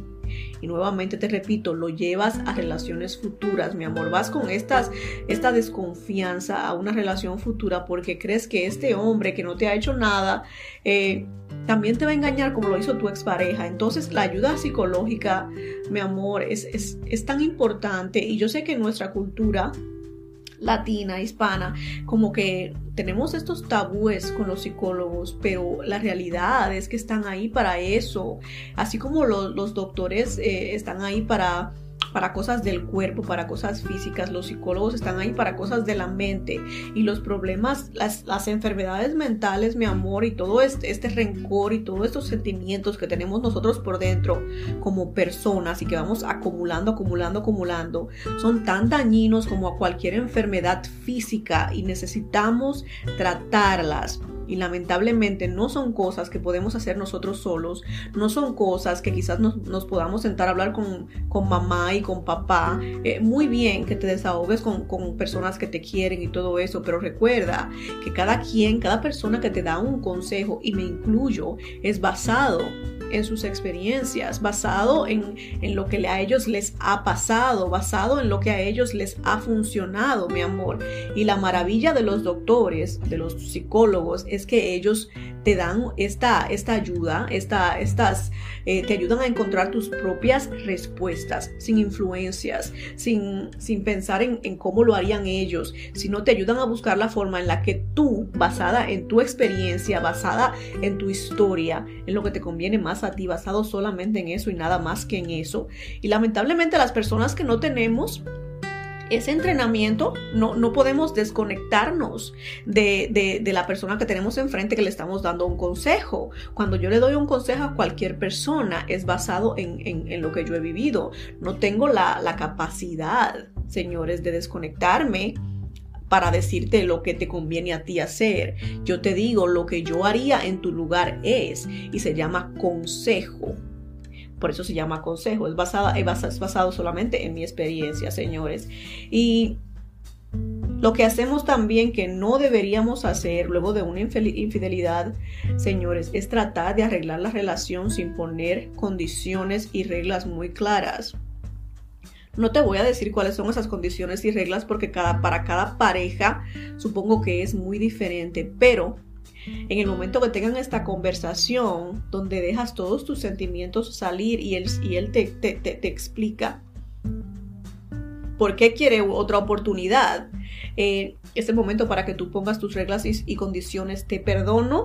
y nuevamente te repito, lo llevas a relaciones futuras, mi amor. Vas con estas, esta desconfianza a una relación futura porque crees que este hombre que no te ha hecho nada eh, también te va a engañar como lo hizo tu expareja. Entonces la ayuda psicológica, mi amor, es, es, es tan importante y yo sé que en nuestra cultura latina, hispana, como que tenemos estos tabúes con los psicólogos, pero la realidad es que están ahí para eso, así como los, doctores eh, están ahí para para cosas del cuerpo, para cosas físicas, los psicólogos están ahí para cosas de la mente y los problemas, las, enfermedades mentales, mi amor, y todo este, este rencor y todos estos sentimientos que tenemos nosotros por dentro como personas y que vamos acumulando, acumulando, acumulando, son tan dañinos como a cualquier enfermedad física y necesitamos tratarlas y lamentablemente no son cosas que podemos hacer nosotros solos, no son cosas que quizás nos, podamos sentar a hablar con, con, mamá y con papá. Eh, muy bien que te desahogues con, con personas que te quieren y todo eso, pero recuerda que cada quien, cada persona que te da un consejo, y me incluyo, es basado en sus experiencias, basado en, en, lo que a ellos les ha pasado, basado en lo que a ellos les ha funcionado, mi amor. Y la maravilla de los doctores, de los psicólogos, es que ellos te dan esta, esta ayuda, esta, estas, eh, te ayudan a encontrar tus propias respuestas, sin influencias, sin, sin pensar en, en, cómo lo harían ellos, sino te ayudan a buscar la forma en la que tú, basada en tu experiencia, basada en tu historia, en lo que te conviene más a ti, basado solamente en eso y nada más que en eso. Y lamentablemente las personas que no tenemos ese entrenamiento no, no podemos desconectarnos de, la persona que tenemos enfrente que le estamos dando un consejo. Cuando yo le doy un consejo a cualquier persona es basado en, lo que yo he vivido. No tengo la, la capacidad, señores, de desconectarme para decirte lo que te conviene a ti hacer. Yo te digo lo que yo haría en tu lugar es y se llama consejo por eso se llama consejo, es, basada, es basado solamente en mi experiencia, señores. Y lo que hacemos también que no deberíamos hacer luego de una infidelidad, señores, es tratar de arreglar la relación sin poner condiciones y reglas muy claras. No te voy a decir cuáles son esas condiciones y reglas porque para cada pareja supongo que es muy diferente, pero en el momento que tengan esta conversación donde dejas todos tus sentimientos salir y él, y él te, te, explica por qué quiere otra oportunidad, eh, es el momento para que tú pongas tus reglas y condiciones. Te perdono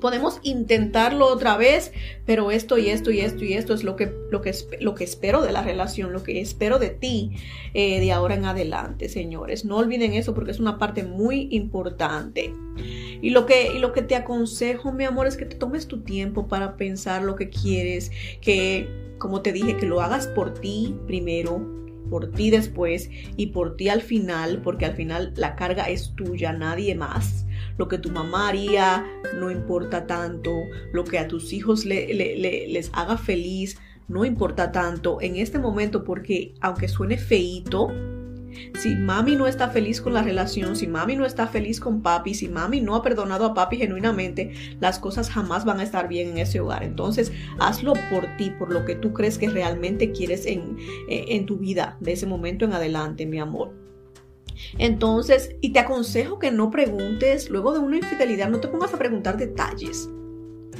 podemos intentarlo otra vez, pero esto y esto y esto y esto es lo que, lo que, lo que espero de la relación, lo que espero de ti eh, de ahora en adelante, señores. No olviden eso porque es una parte muy importante. Y lo, que, y lo que te aconsejo, mi amor, es que te tomes tu tiempo para pensar lo que quieres, que, como te dije, que lo hagas por ti primero, por ti después y por ti al final, porque al final la carga es tuya, nadie más lo que tu mamá haría no importa tanto, lo que a tus hijos les haga feliz no importa tanto en este momento porque aunque suene feito, si mami no está feliz con la relación, si mami no está feliz con papi, si mami no ha perdonado a papi genuinamente, las cosas jamás van a estar bien en ese hogar. Entonces, hazlo por ti, por lo que tú crees que realmente quieres en, en tu vida de ese momento en adelante, mi amor. Entonces, y te aconsejo que no preguntes, luego de una infidelidad, no te pongas a preguntar detalles.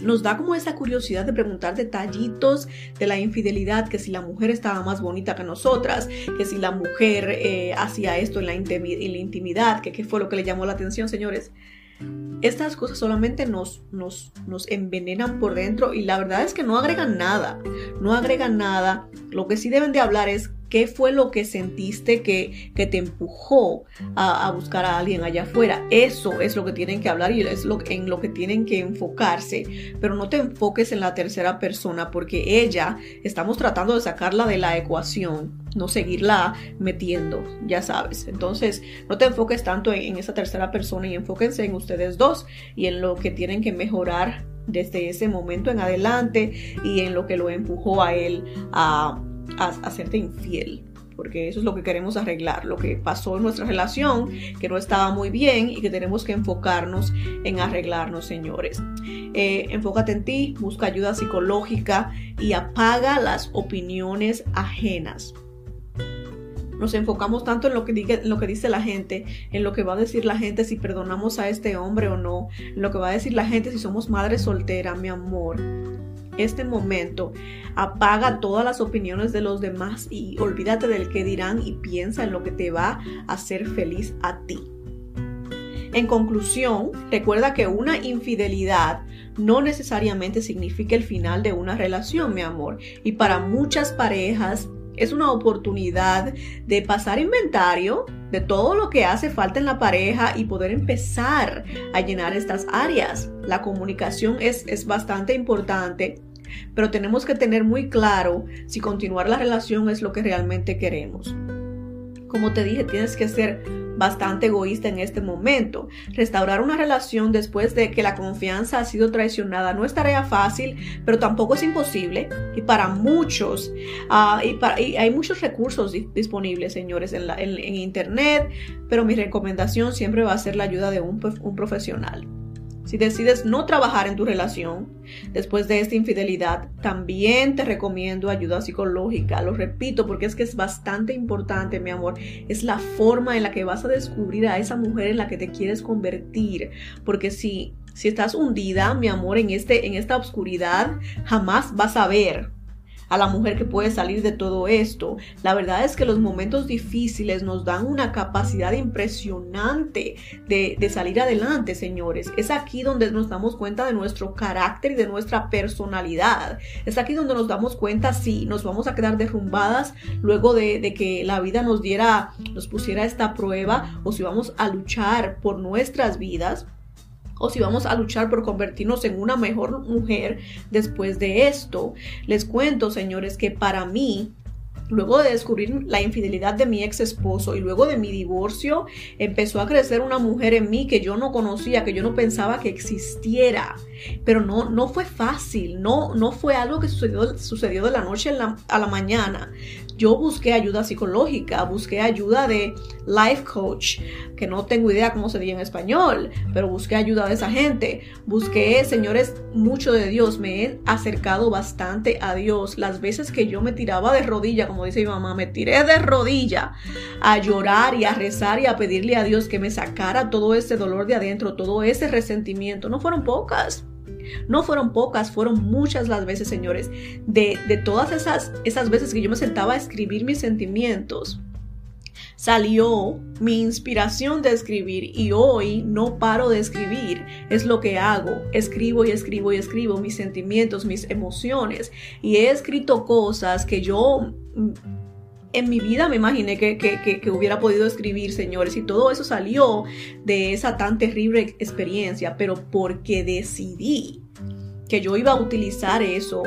Nos da como esa curiosidad de preguntar detallitos de la infidelidad, que si la mujer estaba más bonita que nosotras, que si la mujer eh, hacía esto en la, intimidad, que qué fue lo que le llamó la atención, señores. Estas cosas solamente nos, nos, nos envenenan por dentro y la verdad es que no agregan nada, no agregan nada. Lo que sí deben de hablar es ¿Qué fue lo que sentiste que, que te empujó a, buscar a alguien allá afuera? Eso es lo que tienen que hablar y es lo, en lo que tienen que enfocarse. Pero no te enfoques en la tercera persona porque ella, estamos tratando de sacarla de la ecuación, no seguirla metiendo, ya sabes. Entonces, no te enfoques tanto en, en esa tercera persona y enfóquense en ustedes dos y en lo que tienen que mejorar desde ese momento en adelante y en lo que lo empujó a él a a hacerte infiel porque eso es lo que queremos arreglar, lo que pasó en nuestra relación, que no estaba muy bien y que tenemos que enfocarnos en arreglarnos, señores. Eh, enfócate en ti, busca ayuda psicológica y apaga las opiniones ajenas. Nos enfocamos tanto en lo, que en lo que dice la gente, en lo que va a decir la gente si perdonamos a este hombre o no, en lo que va a decir la gente si somos madre soltera, mi amor este momento, apaga todas las opiniones de los demás y olvídate del que dirán y piensa en lo que te va a hacer feliz a ti. En conclusión, recuerda que una infidelidad no necesariamente significa el final de una relación, mi amor. Y para muchas parejas es una oportunidad de pasar inventario de todo lo que hace falta en la pareja y poder empezar a llenar estas áreas. La comunicación es, es bastante importante pero tenemos que tener muy claro si continuar la relación es lo que realmente queremos. Como te dije, tienes que ser bastante egoísta en este momento. Restaurar una relación después de que la confianza ha sido traicionada no es tarea fácil, pero tampoco es imposible. Y para muchos, ah, y, hay muchos recursos disponibles, señores, en, Internet, pero mi recomendación siempre va a ser la ayuda de un profesional. Si decides no trabajar en tu relación después de esta infidelidad, también te recomiendo ayuda psicológica. Lo repito porque es que es bastante importante, mi amor. Es la forma en la que vas a descubrir a esa mujer en la que te quieres convertir. Porque si, si estás hundida, mi amor, en, este, en esta oscuridad, jamás vas a ver a la mujer que puede salir de todo esto. La verdad es que los momentos difíciles nos dan una capacidad impresionante de, salir adelante, señores. Es aquí donde nos damos cuenta de nuestro carácter y de nuestra personalidad. Es aquí donde nos damos cuenta si nos vamos a quedar derrumbadas luego de, de que la vida nos diera, nos pusiera esta prueba o si vamos a luchar por nuestras vidas o si vamos a luchar por convertirnos en una mejor mujer después de esto. Les cuento, señores, que para mí Luego de descubrir la infidelidad de mi ex esposo y luego de mi divorcio, empezó a crecer una mujer en mí que yo no conocía, que yo no pensaba que existiera. Pero no, no fue fácil, no, no fue algo que sucedió, sucedió de la noche a la mañana yo busqué ayuda psicológica, busqué ayuda de life coach, que no tengo idea cómo se dice en español, pero busqué ayuda de esa gente. Busqué, señores, mucho de Dios. Me he acercado bastante a Dios. Las veces que yo me tiraba de rodilla, como dice mi mamá, me tiré de rodilla a llorar y a rezar y a pedirle a Dios que me sacara todo ese dolor de adentro, todo ese resentimiento. No fueron pocas. No fueron pocas, fueron muchas las veces, señores, de, de todas esas, esas veces que yo me sentaba a escribir mis sentimientos salió mi inspiración de escribir y hoy no paro de escribir. Es lo que hago. Escribo y escribo y escribo mis sentimientos, mis emociones. Y he escrito cosas que yo en mi vida me imaginé que, que, hubiera podido escribir, señores. Y todo eso salió de esa tan terrible experiencia, pero porque decidí que yo iba a utilizar eso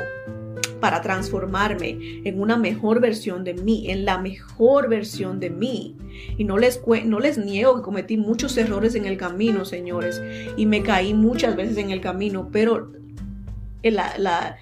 para transformarme en una mejor versión de mí, en la mejor versión de mí. Y no les, no les niego que cometí muchos errores en el camino, señores, y me caí muchas veces en el camino, pero la,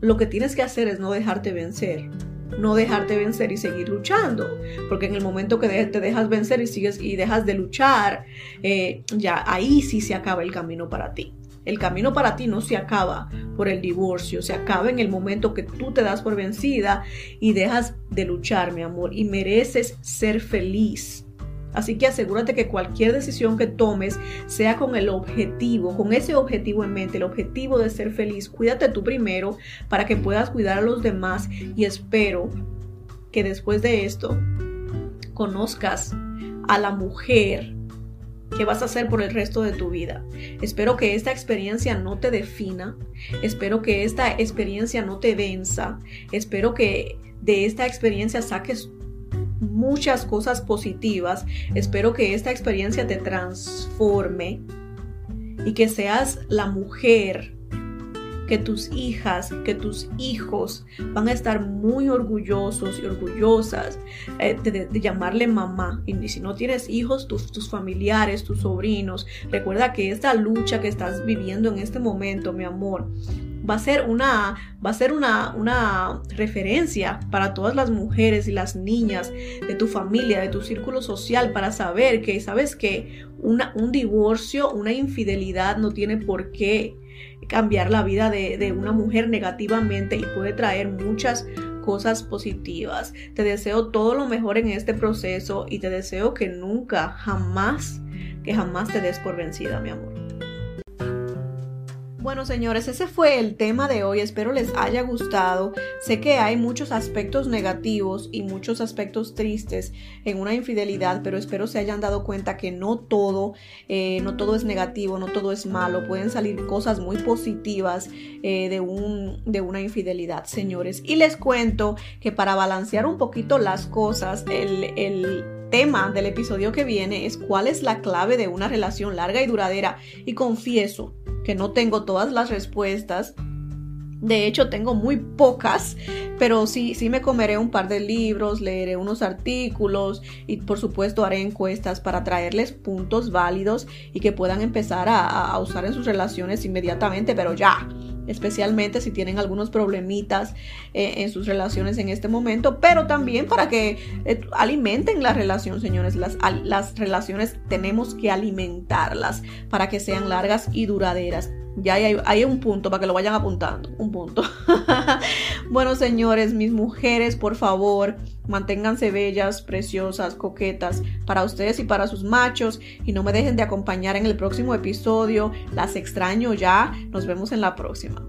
lo que tienes que hacer es no dejarte vencer no dejarte vencer y seguir luchando, porque en el momento que te dejas vencer y sigues y dejas de luchar, eh, ya ahí sí se acaba el camino para ti. El camino para ti no se acaba por el divorcio, se acaba en el momento que tú te das por vencida y dejas de luchar, mi amor, y mereces ser feliz. Así que asegúrate que cualquier decisión que tomes sea con el objetivo, con ese objetivo en mente, el objetivo de ser feliz. Cuídate tú primero para que puedas cuidar a los demás y espero que después de esto conozcas a la mujer que vas a hacer por el resto de tu vida. Espero que esta experiencia no te defina, espero que esta experiencia no te venza, espero que de esta experiencia saques muchas cosas positivas. Espero que esta experiencia te transforme y que seas la mujer que tus hijas, que tus hijos van a estar muy orgullosos y orgullosas eh, de, llamarle mamá. Y si no tienes hijos, tus, tus familiares, tus sobrinos, recuerda que esta lucha que estás viviendo en este momento, mi amor, va a ser una, va a ser una, una referencia para todas las mujeres y las niñas de tu familia, de tu círculo social, para saber que, sabes que un divorcio, una infidelidad no tiene por qué cambiar la vida de, de una mujer negativamente y puede traer muchas cosas positivas. Te deseo todo lo mejor en este proceso y te deseo que nunca, jamás, que jamás te des por vencida, mi amor. Bueno, señores, ese fue el tema de hoy. Espero les haya gustado. Sé que hay muchos aspectos negativos y muchos aspectos tristes en una infidelidad, pero espero se hayan dado cuenta que no todo, eh, no todo es negativo, no todo es malo. Pueden salir cosas muy positivas eh, de, un, de una infidelidad, señores. Y les cuento que para balancear un poquito las cosas, el, el tema del episodio que viene es cuál es la clave de una relación larga y duradera. Y confieso que no tengo todas las respuestas. De hecho, tengo muy pocas, pero sí, sí me comeré un par de libros, leeré unos artículos y por supuesto haré encuestas para traerles puntos válidos y que puedan empezar a, a usar en sus relaciones inmediatamente, pero ya especialmente si tienen algunos problemitas eh, en sus relaciones en este momento, pero también para que eh, alimenten la relación, señores. Las, las relaciones tenemos que alimentarlas para que sean largas y duraderas. Ya hay, un punto para que lo vayan apuntando. Un punto. bueno, señores, mis mujeres, por favor, manténganse bellas, preciosas, coquetas para ustedes y para sus machos. Y no me dejen de acompañar en el próximo episodio. Las extraño ya. Nos vemos en la próxima.